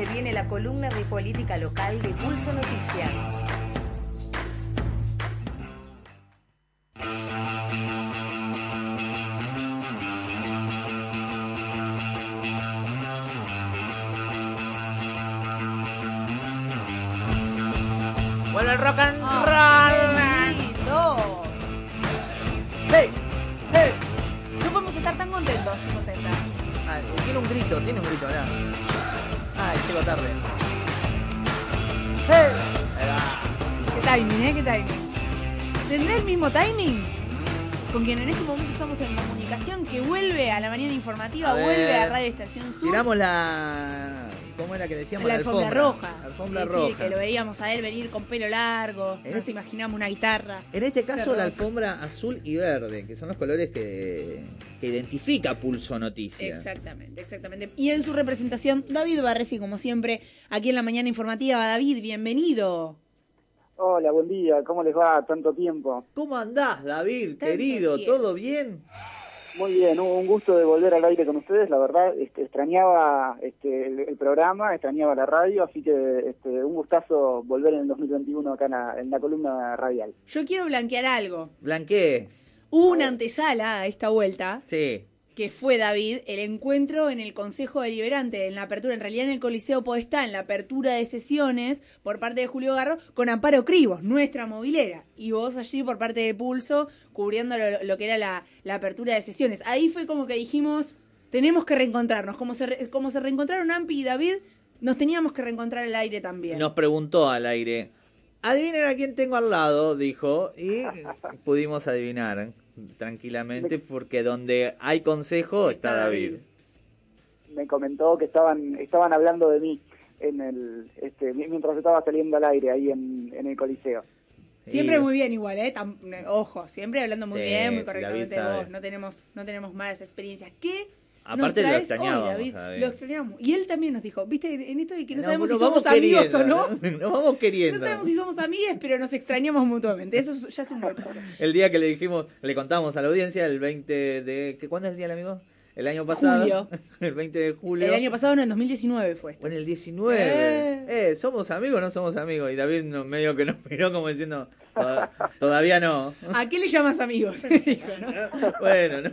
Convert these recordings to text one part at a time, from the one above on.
Se viene la columna de política local de Pulso Noticias. La. ¿Cómo era que decíamos? la alfombra, roja. La alfombra Sí, sí, roja. que lo veíamos a él venir con pelo largo. En Nos este- imaginamos una guitarra. En este caso, la alfombra azul y verde, que son los colores que, que identifica Pulso Noticias. Exactamente, exactamente. Y en su representación, David Barresi, como siempre, aquí en la mañana informativa. David, bienvenido. Hola, buen día. ¿Cómo les va? Tanto tiempo. ¿Cómo andás, David, Tanto querido? tiempo. ¿Todo bien? Muy bien, un un gusto de volver al aire con ustedes. La verdad, este, extrañaba este, el, el programa, extrañaba la radio, así que este, un gustazo volver en el 2021 acá en la, en la columna radial. Yo quiero blanquear algo. Blanqué. Hubo una antesala a esta vuelta, Sí. Que fue, David, el encuentro en el Consejo Deliberante, en la apertura, en realidad en el Coliseo Podestá, en la apertura de sesiones por parte de Julio Garro, con Amparo Cribos, nuestra movilera, y vos allí por parte de Pulso, cubriendo lo, lo que era la, la apertura de sesiones. Ahí fue como que dijimos, tenemos que reencontrarnos, como se, como se reencontraron Ampi y David, nos teníamos que reencontrar al aire también. Nos preguntó al aire. Adivinen a quién tengo al lado, dijo, y pudimos adivinar tranquilamente porque donde hay consejo está David. Me comentó que estaban estaban hablando de mí en el este, mientras estaba saliendo al aire ahí en, en el Coliseo. Siempre muy bien igual, ¿eh? Tam- ojo, siempre hablando muy Sí, bien, muy correctamente de vos. No tenemos, no tenemos malas experiencias. ¿Qué? Aparte lo extrañábamos hoy, David? a David. Lo extrañamos. Y él también nos dijo, viste, en esto de que no, No, sabemos si somos amigos o no. Nos vamos No queriendo. sabemos si somos amigues, pero nos extrañamos mutuamente. Eso es- ya es un buen. El día que le dijimos, le contamos a la audiencia, el 20 de... ¿qué, ¿Cuándo es el día del amigo? El año pasado. Julio. El 20 de julio. El año pasado, no, en 2019 fue esto. Bueno, el 19. Eh. Eh. ¿somos amigos o no somos amigos? Y David no- medio que nos miró como diciendo, "Toda- todavía no. ¿A qué le llamas amigos? Dijo, ¿no? bueno, no.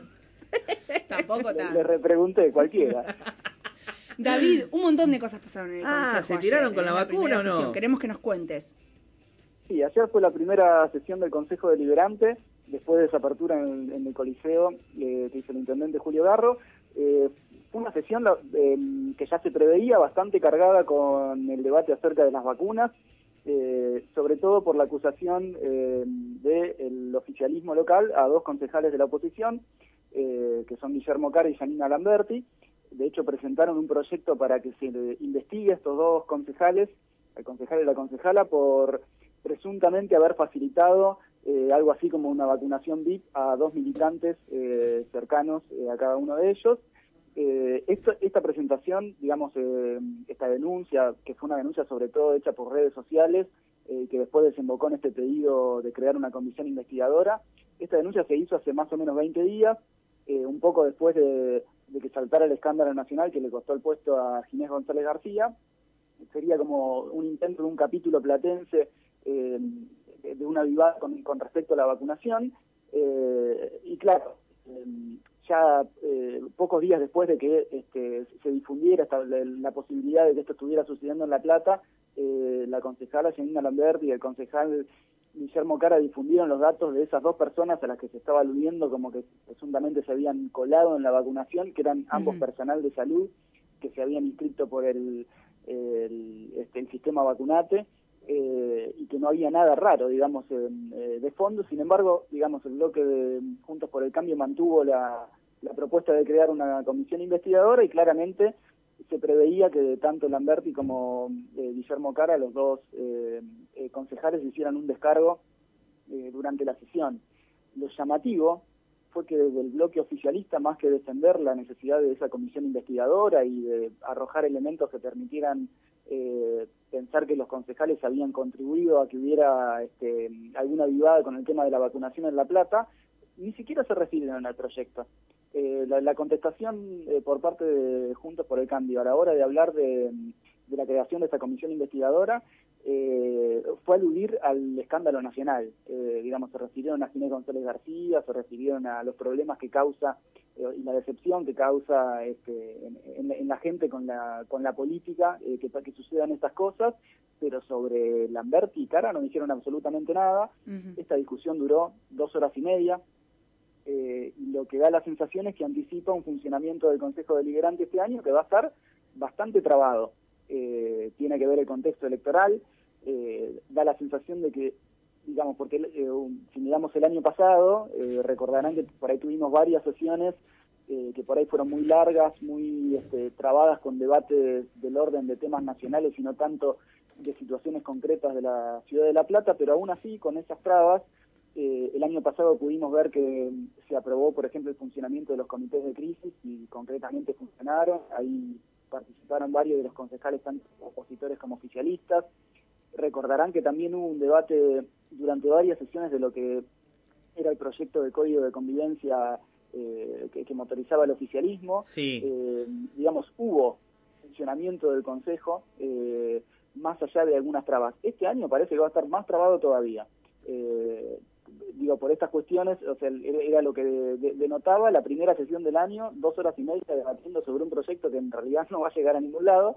Tampoco Le, tan. le repregunté cualquiera. David, un montón de cosas pasaron en el Ah, consejo ¿se ayer, tiraron con la vacuna o no? sesión. Queremos que nos cuentes. Sí, ayer fue la primera sesión del Consejo Deliberante, después de esa apertura en, en el Coliseo eh, que hizo el intendente Julio Garro. Eh, fue una sesión la- eh, que ya se preveía bastante cargada con el debate acerca de las vacunas, eh, sobre todo por la acusación eh, del oficialismo local a dos concejales de la oposición, eh, que son Guillermo Cara y Janina Lamberti. De hecho, presentaron un proyecto para que se investigue a estos dos concejales, al concejal y la concejala, por presuntamente haber facilitado eh, algo así como una vacunación VIP a dos militantes eh, cercanos eh, a cada uno de ellos. Eh, esta presentación, digamos, esta denuncia, que fue una denuncia sobre todo hecha por redes sociales, eh, que después desembocó en este pedido de crear una comisión investigadora, esta denuncia se hizo hace más o menos 20 días, eh, un poco después de, que saltara el escándalo nacional que le costó el puesto a Ginés González García. Sería como un intento de un capítulo platense eh, de una vivada con, respecto a la vacunación. Eh, y claro, eh, ya eh, pocos días después de que este, se difundiera esta- la posibilidad de que esto estuviera sucediendo en La Plata, eh, la concejala Janina Lambert y el concejal Guillermo Cara difundieron los datos de esas dos personas a las que se estaba aludiendo como que presuntamente se habían colado en la vacunación, que eran ambos personal de salud, que se habían inscrito por el, el, este, el sistema vacunate eh, y que no había nada raro, digamos, eh, de fondo. Sin embargo, digamos, el bloque de Juntos por el Cambio mantuvo la, la propuesta de crear una comisión investigadora y claramente se preveía que tanto Lamberti como eh, Guillermo Cara, los dos eh, eh, concejales, hicieran un descargo eh, durante la sesión. Lo llamativo fue que desde el bloque oficialista, más que defender la necesidad de esa comisión investigadora y de arrojar elementos que permitieran eh, pensar que los concejales habían contribuido a que hubiera este, alguna vivada con el tema de la vacunación en La Plata, ni siquiera se refieren al proyecto. Eh, la, la contestación eh, por parte de Juntos por el Cambio a la hora de hablar de, de la creación de esta comisión investigadora eh, fue aludir al escándalo nacional. Eh, digamos, se refirieron a Ginés González García, se refirieron a los problemas que causa eh, y la decepción que causa este, en, la gente con la, con la política eh, que, que sucedan estas cosas, pero sobre Lamberti y Cara no dijeron absolutamente nada. Esta discusión duró dos horas y media. Y lo que da la sensación es que anticipa un funcionamiento del Consejo Deliberante este año que va a estar bastante trabado. Eh, tiene que ver el contexto electoral, eh, da la sensación de que, digamos, porque eh, si miramos el año pasado, recordarán que por ahí tuvimos varias sesiones que por ahí fueron muy largas, muy este, trabadas con debates del orden de temas nacionales y no tanto de situaciones concretas de la ciudad de La Plata, pero aún así, con esas trabas, el año pasado pudimos ver que se aprobó, por ejemplo, el funcionamiento de los comités de crisis y concretamente funcionaron. Ahí participaron varios de los concejales, tanto opositores como oficialistas. Recordarán que también hubo un debate durante varias sesiones de lo que era el proyecto de código de convivencia eh, que, motorizaba el oficialismo. Sí. Eh, digamos, hubo funcionamiento del Consejo eh, más allá de algunas trabas. Este año parece que va a estar más trabado todavía digo, por estas cuestiones, o sea, era lo que denotaba la primera sesión del año, dos horas y media debatiendo sobre un proyecto que en realidad no va a llegar a ningún lado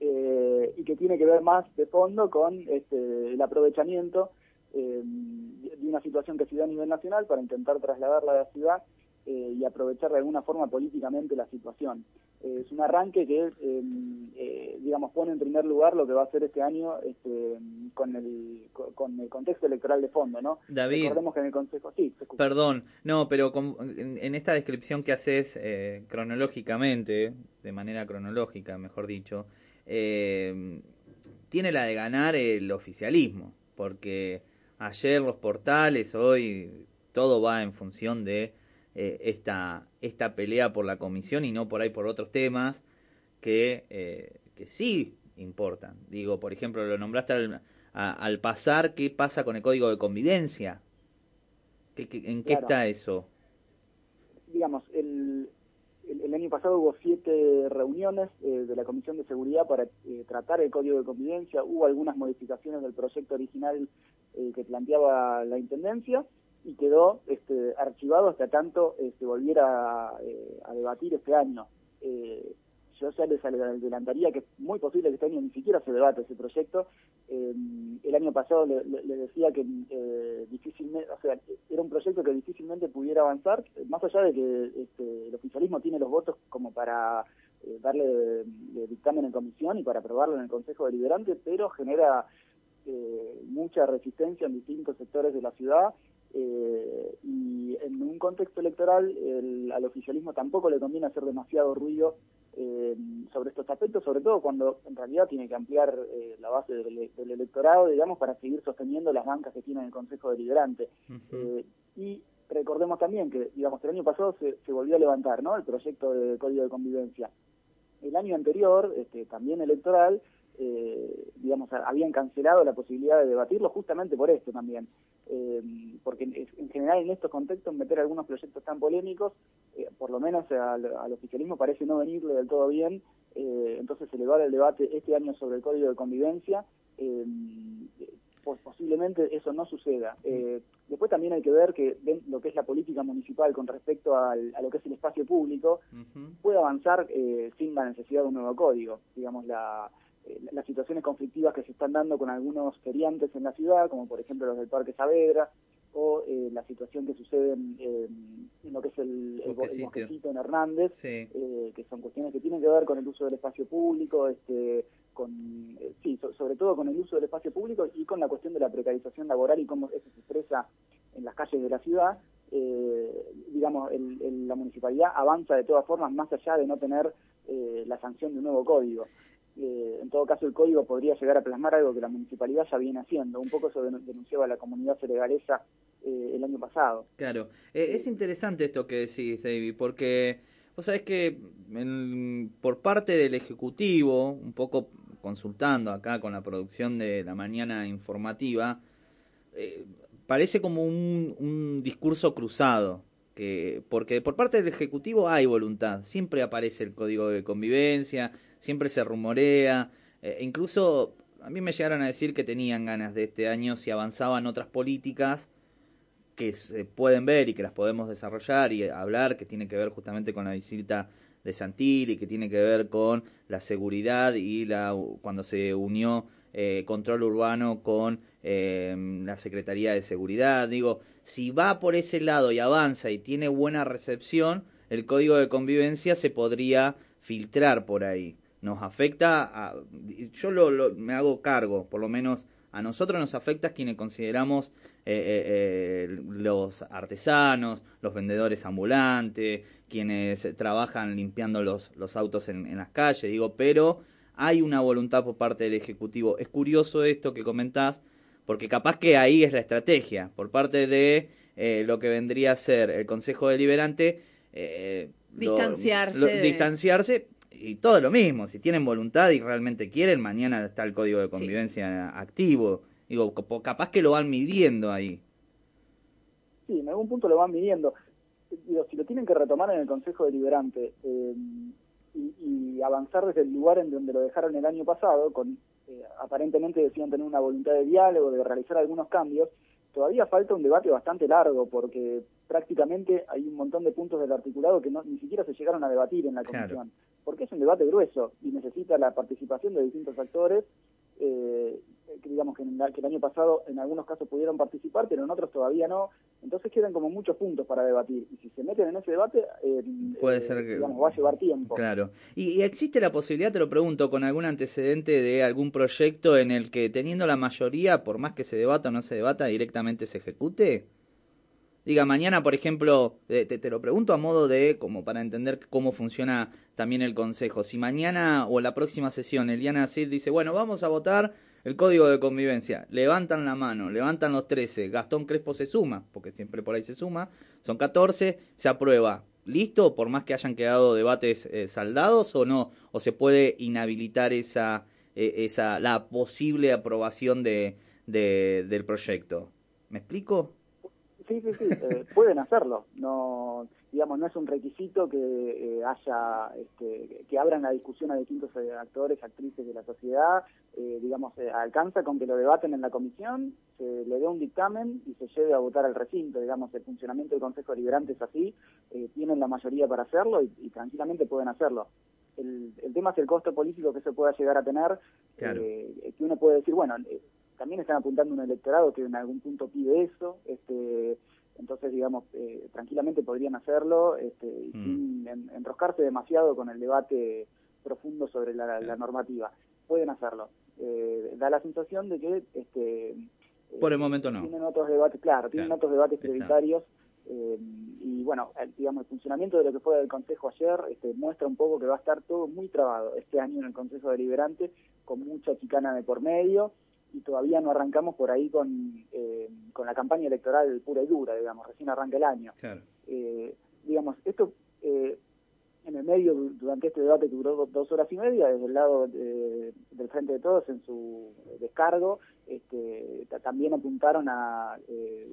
eh, y que tiene que ver más de fondo con este, el aprovechamiento eh, de una situación que se da a nivel nacional para intentar trasladarla a la ciudad eh, y aprovechar de alguna forma políticamente la situación. Eh, es un arranque que, eh, digamos, pone en primer lugar lo que va a ser este año este, con, el, con el contexto electoral de fondo, ¿no? David. Recordemos que en el Consejo, sí. Perdón, no, pero en, esta descripción que haces cronológicamente, de manera cronológica, mejor dicho, tiene la de ganar el oficialismo, porque ayer los portales, hoy todo va en función de eh, esta, esta pelea por la comisión y no por ahí por otros temas que, eh, que sí importan. Digo, por ejemplo, lo nombraste al, pasar, ¿qué pasa con el código de convivencia? ¿Qué, en qué está eso? Digamos, el, el, año pasado hubo siete reuniones eh, de la Comisión de Seguridad para tratar el código de convivencia. Hubo algunas modificaciones del proyecto original que planteaba la Intendencia y quedó este, archivado hasta tanto este, volviera eh, a debatir este año. Eh, yo ya les adelantaría que es muy posible que este año ni siquiera se debate ese proyecto. Eh, el año pasado le, decía que difícilmente, o sea, era un proyecto que difícilmente pudiera avanzar, más allá de que este, el oficialismo tiene los votos como para darle dictamen en comisión y para aprobarlo en el Consejo Deliberante, pero genera mucha resistencia en distintos sectores de la ciudad eh, y en un contexto electoral al oficialismo tampoco le conviene hacer demasiado ruido eh, sobre estos aspectos, sobre todo cuando en realidad tiene que ampliar eh, la base del, electorado, digamos, para seguir sosteniendo las bancas que tiene el Consejo Deliberante. y recordemos también que, digamos, el año pasado se, volvió a levantar ¿no? el proyecto de Código de Convivencia. El año anterior, este, también electoral, eh, digamos, habían cancelado la posibilidad de debatirlo justamente por esto también. Eh, porque en, general en estos contextos meter algunos proyectos tan polémicos, eh, por lo menos al, oficialismo parece no venirle del todo bien, eh, entonces elevar el debate este año sobre el código de convivencia, pues posiblemente eso no suceda. después también hay que ver que lo que es la política municipal con respecto a lo que es el espacio público puede avanzar sin la necesidad de un nuevo código. Digamos, la eh, las situaciones conflictivas que se están dando con algunos feriantes en la ciudad, como por ejemplo los del Parque Saavedra, o eh, la situación que sucede en, lo que es el, el, en Hernández, eh, que son cuestiones que tienen que ver con el uso del espacio público, este, con, sí, sobre todo con el uso del espacio público y con la cuestión de la precarización laboral y cómo eso se expresa en las calles de la ciudad. digamos, la municipalidad avanza de todas formas más allá de no tener la sanción de un nuevo código. Eh, en todo caso el código podría llegar a plasmar algo que la municipalidad ya viene haciendo. Un poco eso denunciaba la comunidad senegalesa eh, el año pasado. Claro, eh, es interesante esto que decís, David, porque vos sabés que por parte del Ejecutivo, un poco consultando acá con la producción de la mañana informativa, parece como un, un discurso cruzado. Que, porque por parte del Ejecutivo hay voluntad, siempre aparece el código de convivencia, siempre se rumorea, Eh, incluso a mí me llegaron a decir que tenían ganas de este año si avanzaban otras políticas que se pueden ver y que las podemos desarrollar y hablar, que tiene que ver justamente con la visita de Santilli, que tiene que ver con la seguridad y la cuando se unió eh, control urbano con eh, la Secretaría de Seguridad. Digo, si va por ese lado y avanza y tiene buena recepción, el código de convivencia se podría filtrar por ahí. Nos afecta, a, yo lo, me hago cargo, por lo menos a nosotros nos afecta quienes consideramos eh, eh, los artesanos, los vendedores ambulantes, quienes trabajan limpiando los, los autos en, en las calles, digo, pero hay una voluntad por parte del Ejecutivo. Es curioso esto que comentás, porque capaz que ahí es la estrategia, por parte de eh, lo que vendría a ser el Consejo Deliberante. Eh, distanciarse. Distanciarse y todo lo mismo. Si tienen voluntad y realmente quieren, mañana está el código de convivencia activo. Digo, capaz que lo van midiendo ahí. Sí, en algún punto lo van midiendo. Digo, si lo tienen que retomar en el Consejo Deliberante eh, y, y, avanzar desde el lugar en donde lo dejaron el año pasado, con eh, aparentemente decían tener una voluntad de diálogo, de realizar algunos cambios, todavía falta un debate bastante largo porque prácticamente hay un montón de puntos del articulado que no, ni siquiera se llegaron a debatir en la comisión, porque es un debate grueso y necesita la participación de distintos actores eh, que digamos que, que, el año pasado en algunos casos pudieron participar, pero en otros todavía no. Entonces quedan como muchos puntos para debatir. Y si se meten en ese debate, eh, Puede ser que... digamos, va a llevar tiempo. Claro. ¿Y, existe la posibilidad, te lo pregunto, con algún antecedente de algún proyecto en el que teniendo la mayoría, por más que se debata o no se debata, directamente se ejecute? Diga, mañana, por ejemplo, te, te, lo pregunto a modo de, como para entender cómo funciona también el Consejo. Si mañana o la próxima sesión Eliana Cid dice, bueno, vamos a votar el código de convivencia, levantan la mano, levantan los 13, Gastón Crespo se suma, porque siempre por ahí se suma, son 14, se aprueba. ¿Listo? Por más que hayan quedado debates eh, saldados o no, o se puede inhabilitar esa, eh, esa la posible aprobación de, de, del proyecto. ¿Me explico? Sí, sí, sí, eh, pueden hacerlo. No, digamos, no es un requisito que eh, haya, este, que abran la discusión a distintos eh, actores, actrices de la sociedad. digamos, alcanza con que lo debaten en la comisión, se le dé un dictamen y se lleve a votar al recinto. Digamos, el funcionamiento del Consejo Deliberante es así, tienen la mayoría para hacerlo y, tranquilamente pueden hacerlo. El, el, tema es el costo político que se pueda llegar a tener, que uno puede decir, bueno, también están apuntando un electorado que en algún punto pide eso, este, entonces digamos, eh, tranquilamente podrían hacerlo este, mm. sin enroscarse demasiado con el debate profundo sobre la, normativa. Pueden hacerlo. Eh, da la sensación de que este, por el momento no. Tienen otros debates, claro, tienen otros debates prioritarios. Eh, y bueno, el, digamos, el funcionamiento de lo que fue el Consejo ayer este, muestra un poco que va a estar todo muy trabado este año en el Consejo Deliberante, con mucha chicana de por medio y todavía no arrancamos por ahí con, eh, con la campaña electoral pura y dura, digamos, recién arranca el año. Eh, digamos, esto eh, en el medio, durante este debate que duró dos horas y media, desde el lado del Frente de Todos en su descargo, este, también apuntaron a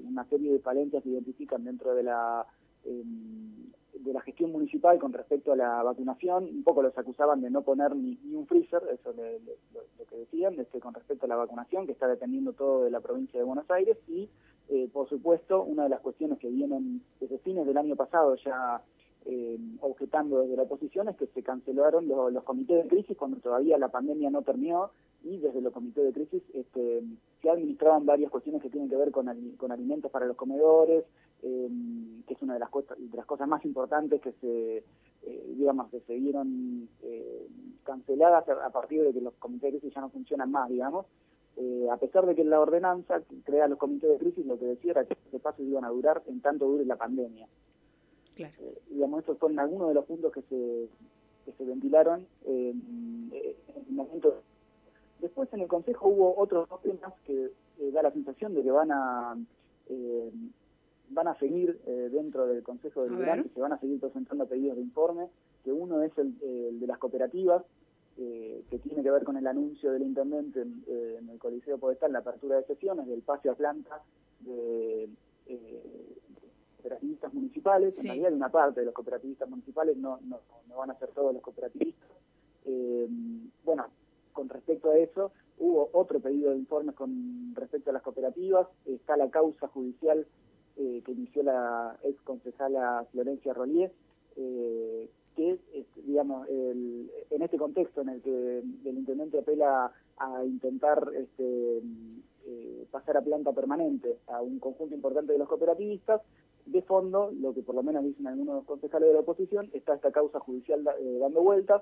una serie de falencias que identifican dentro de la em, de la gestión municipal con respecto a la vacunación, un poco los acusaban de no poner ni, un freezer, eso es lo, que decían, este, con respecto a la vacunación, que está dependiendo todo de la provincia de Buenos Aires, y eh, por supuesto, una de las cuestiones que vienen desde fines del año pasado ya eh, objetando desde la oposición es que se cancelaron los, comités de crisis cuando todavía la pandemia no terminó y desde los comités de crisis este, se administraban varias cuestiones que tienen que ver con, con alimentos para los comedores, eh, que es una de las, cosas, más importantes que se, eh, digamos, se vieron eh, canceladas a, partir de que los comités de crisis ya no funcionan más, digamos. a pesar de que la ordenanza crea los comités de crisis, lo que decía era que estos pasos iban a durar en tanto dure la pandemia. Claro. Eh, digamos, estos son algunos de los puntos que se, que se ventilaron en, el momento. Después en el Consejo hubo otros dos temas que eh, da la sensación de que van a eh, van a seguir dentro del Consejo Deliberante, se van a seguir presentando pedidos de informe, que uno es el, de las cooperativas, que tiene que ver con el anuncio del intendente en, en el Coliseo Podestal, la apertura de sesiones, del pase a planta de, cooperativistas municipales, en realidad una parte de los cooperativistas municipales, no, no, no van a ser todos los cooperativistas. Eh, bueno, con respecto a eso, hubo otro pedido de informes con respecto a las cooperativas, está la causa judicial eh, que inició la ex concejala Florencia Rollier, eh, que, este, digamos, en este contexto en el que el intendente apela a intentar este, eh, pasar a planta permanente a un conjunto importante de los cooperativistas, de fondo, lo que por lo menos dicen algunos concejales de la oposición, está esta causa judicial dando vueltas,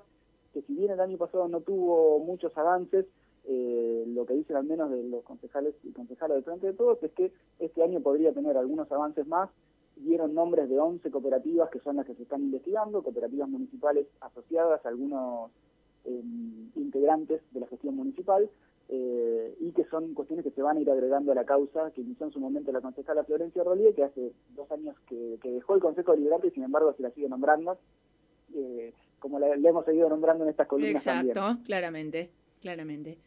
que si bien el año pasado no tuvo muchos avances, eh, lo que dicen al menos de los concejales y concejales del Frente de Todos es que este año podría tener algunos avances más. Dieron nombres de 11 cooperativas que son las que se están investigando, cooperativas municipales asociadas a algunos em, integrantes de la gestión municipal, eh, y que son cuestiones que se van a ir agregando a la causa que inició en su momento la concejala Florencia Rollier, que hace dos años que, dejó el Consejo Deliberante y sin embargo se la sigue nombrando, eh, como la, hemos seguido nombrando en estas columnas Exacto, claramente, claramente.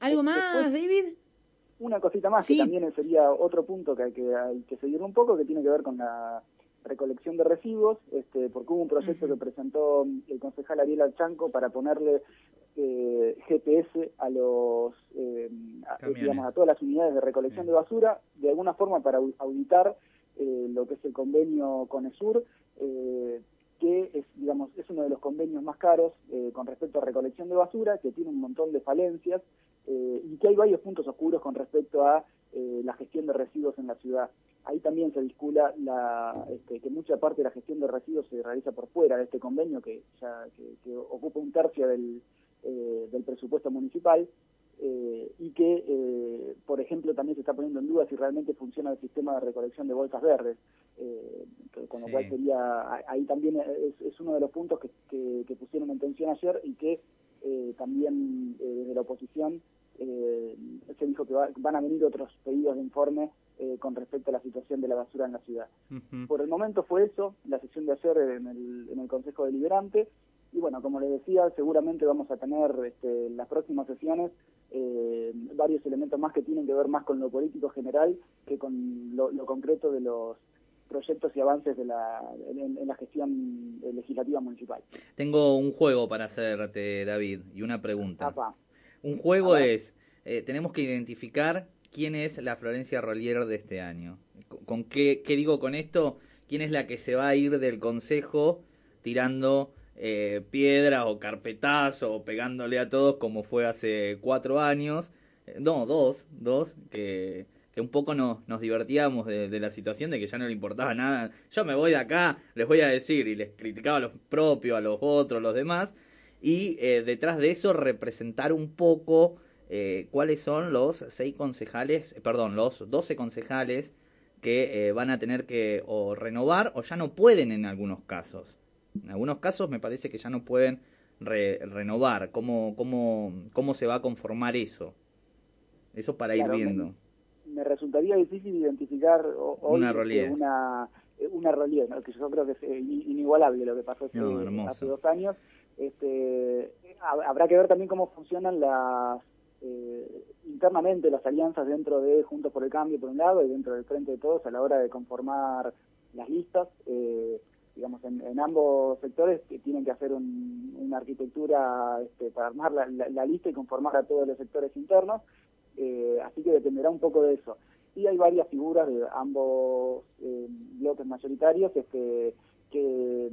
¿Algo más, David? Una cosita más, que también sería otro punto que hay que, hay que seguir un poco, que tiene que ver con la recolección de residuos, este, porque hubo un proyecto que presentó el concejal Ariel Alchanco para ponerle eh, GPS a los eh, digamos a todas las unidades de recolección de basura, de alguna forma para auditar eh, lo que es el convenio con ESUR, eh, que es, digamos, es uno de los convenios más caros eh, con respecto a recolección de basura, que tiene un montón de falencias eh, y que hay varios puntos oscuros con respecto a eh, la gestión de residuos en la ciudad. Ahí también se discula la, este, que mucha parte de la gestión de residuos se realiza por fuera de este convenio, que ya que, ocupa un tercio del, del presupuesto municipal. y que, por ejemplo, también se está poniendo en duda si realmente funciona el sistema de recolección de bolsas verdes eh, con lo cual sería, ahí también es, uno de los puntos que, que, pusieron en tensión ayer y que eh, también eh, desde la oposición eh, se dijo que van a venir otros pedidos de informe con respecto a la situación de la basura en la ciudad. Por el momento fue eso, la sesión de ayer en el, en el Consejo Deliberante, y bueno, como les decía, seguramente vamos a tener este, las próximas sesiones varios elementos más que tienen que ver más con lo político general que con lo concreto de los proyectos y avances de la, en, la gestión legislativa municipal. Tengo un juego para hacerte, David, y una pregunta. Un juego es, eh, tenemos que identificar quién es la Florencia Rollier de este año. ¿Con qué, qué digo con esto? ¿Quién es la que se va a ir del consejo tirando eh, piedras o carpetazo pegándole a todos como fue hace cuatro años? Eh, no, dos, dos, que que un poco nos, nos divertíamos de, la situación de que ya no le importaba nada. Yo me voy de acá, les voy a decir, y les criticaba a los propios, a los otros, los demás, y eh, detrás de eso representar un poco eh, cuáles son los seis concejales, perdón, los doce concejales que van a tener que o renovar o ya no pueden en algunos casos. En algunos casos me parece que ya no pueden renovar. ¿Cómo, cómo, ¿Cómo se va a conformar eso? Eso para ir viendo me resultaría difícil identificar hoy una realidad, una, una realidad que yo creo que es eh, inigualable lo que pasó hace, dos años. Este, habrá que ver también cómo funcionan las eh, internamente las alianzas dentro de Juntos por el Cambio por un lado y dentro del Frente de Todos a la hora de conformar las listas. Eh, digamos, en, ambos sectores que tienen que hacer una arquitectura este, para armar la, lista y conformar a todos los sectores internos. Eh, así que dependerá un poco de eso. Y hay varias figuras de ambos eh, bloques mayoritarios este, que,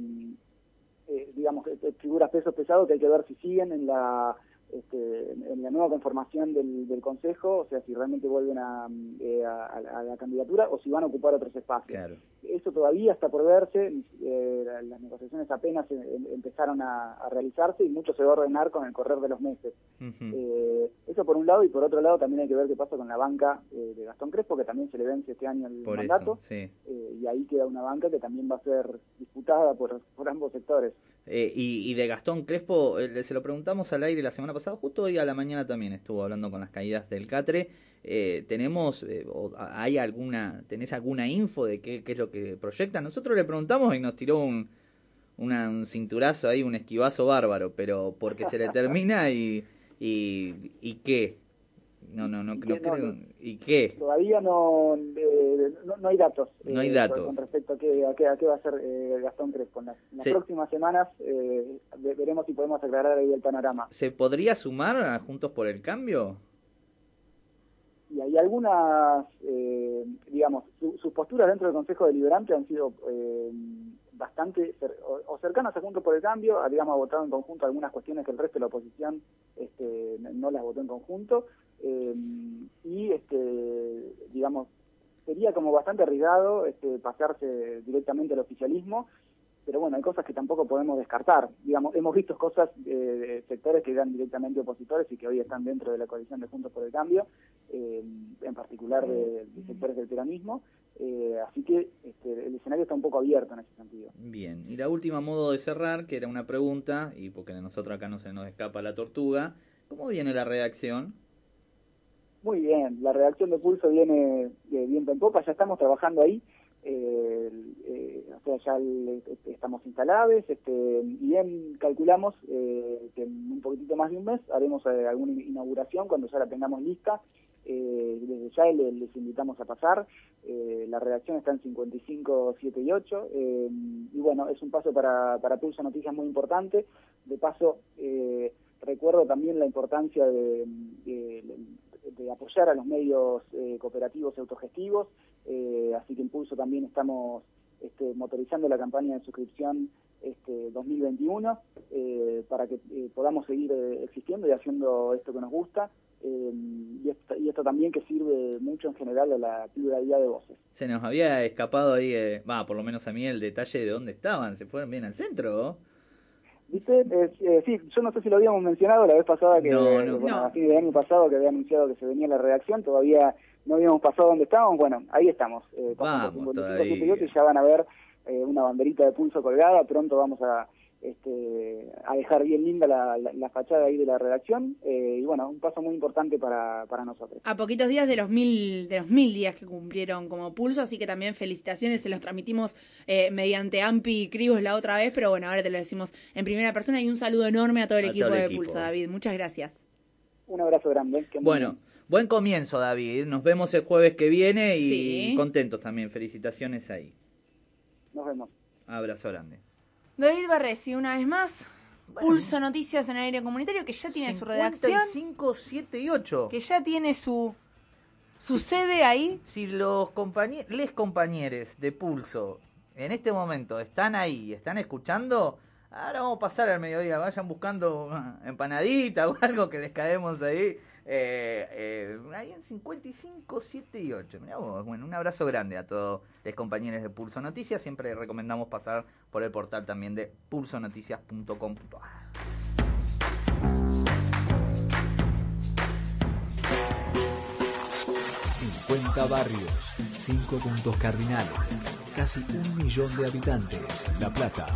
eh, digamos, figuras pesos pesados que hay que ver si siguen en la este, en la nueva conformación del, del, Consejo, o sea, si realmente vuelven a, eh, a, la candidatura o si van a ocupar otros espacios. Eso todavía está por verse, eh, las negociaciones apenas em, empezaron a, realizarse y mucho se va a ordenar con el correr de los meses. eh, eso por un lado, y por otro lado también hay que ver qué pasa con la banca eh, de Gastón Crespo, que también se le vence este año el mandato, y ahí queda una banca que también va a ser disputada por, por ambos sectores. y, y de Gastón Crespo, se lo preguntamos al aire la semana pasado, justo hoy a la mañana también estuvo hablando con las caídas del Catre. Eh, tenemos, eh, hay alguna, tenés alguna info de qué, qué, es lo que proyecta? Nosotros le preguntamos y nos tiró un, un cinturazo ahí, un esquivazo bárbaro, pero porque se le termina y, y qué. No, no, no, creo. no. ¿Y qué? Todavía no, eh, no, no hay datos. No hay eh, datos. Con respecto a qué, a qué, a qué va a hacer eh, Gastón Crespo. En las, en las Sí. próximas semanas eh, ve- veremos si podemos aclarar ahí el panorama. ¿Se podría sumar a Juntos por el Cambio? Y hay algunas, eh, digamos, su- sus posturas dentro del Consejo Deliberante han sido bastante cer- o, cercanas a Juntos por el Cambio, a, digamos, ha votado en conjunto algunas cuestiones que el resto de la oposición este, no las votó en conjunto. Eh, y, este, digamos, sería como bastante arriesgado este, pasarse directamente al oficialismo, pero bueno, hay cosas que tampoco podemos descartar. Digamos, hemos visto cosas eh, de sectores que eran directamente opositores y que hoy están dentro de la coalición de Juntos por el Cambio, eh, en particular de, de sectores del peronismo. Eh, así que este, el escenario está un poco abierto en ese sentido. Bien, y la última modo de cerrar, que era una pregunta, y porque a nosotros acá no se nos escapa la tortuga, ¿cómo viene la redacción? Muy bien, la redacción de Pulso viene de viento en popa, ya estamos trabajando ahí, eh, eh, o sea, ya este, estamos instalados, este, bien calculamos eh, que en un poquitito más de un mes haremos eh, alguna inauguración cuando ya la tengamos lista. Eh, desde ya le- les invitamos a pasar. Eh, la redacción está en 55, 7 y 8. y bueno, es un paso para, para Pulso Noticias muy importante. De paso, recuerdo también la importancia de- de apoyar a los medios eh, cooperativos y autogestivos. eh, así que en Pulso también estamos este, motorizando la campaña de suscripción este 2021 eh, para que eh, podamos seguir existiendo y haciendo esto que nos gusta. y, esto, y esto también que sirve mucho en general a la pluralidad de voces. Se nos había escapado ahí, va, por lo menos a mí, el detalle de dónde estaban. ¿Se fueron bien al centro? ¿Viste? Eh, eh, sí, yo no sé si lo habíamos mencionado la vez pasada que, No, no. bueno, No. a fin de año pasado que había anunciado que se venía la redacción, todavía no habíamos pasado donde estábamos, bueno, ahí estamos. Eh, Vamos 55, todavía. 78 y ya van a ver eh, una banderita de pulso colgada, pronto vamos a este, a dejar bien linda la, la- la fachada ahí de la redacción, eh, y bueno, un paso muy importante para, para nosotros. A poquitos días de los mil, de los mil días que cumplieron como pulso, así que también felicitaciones, se los transmitimos eh, mediante Ampi y Cribos la otra vez, pero bueno, ahora te lo decimos en primera persona y un saludo enorme a todo el A equipo todo el de equipo. Pulso, David. Muchas gracias. Un abrazo grande. que Bueno, bien. buen comienzo, David. Nos vemos el jueves que viene y Sí. contentos también. Felicitaciones ahí. Nos vemos. Abrazo grande. David Barresi, una vez más, Pulso Noticias en el aire comunitario, que ya tiene su redacción, 5, 7 y 8. que ya tiene su, su sede ahí. Si los compañeros, les compañeros de Pulso en este momento están ahí, están escuchando, ahora vamos a pasar al mediodía, vayan buscando una empanadita o algo que les caemos ahí. Eh, eh, ahí en 55, 7 y 8. Mirá vos, bueno, un abrazo grande a todos los compañeros de Pulso Noticias. Siempre recomendamos pasar por el portal también de pulsonoticias.com.ar. 50 barrios, 5 puntos cardinales, casi un millón de habitantes. La Plata,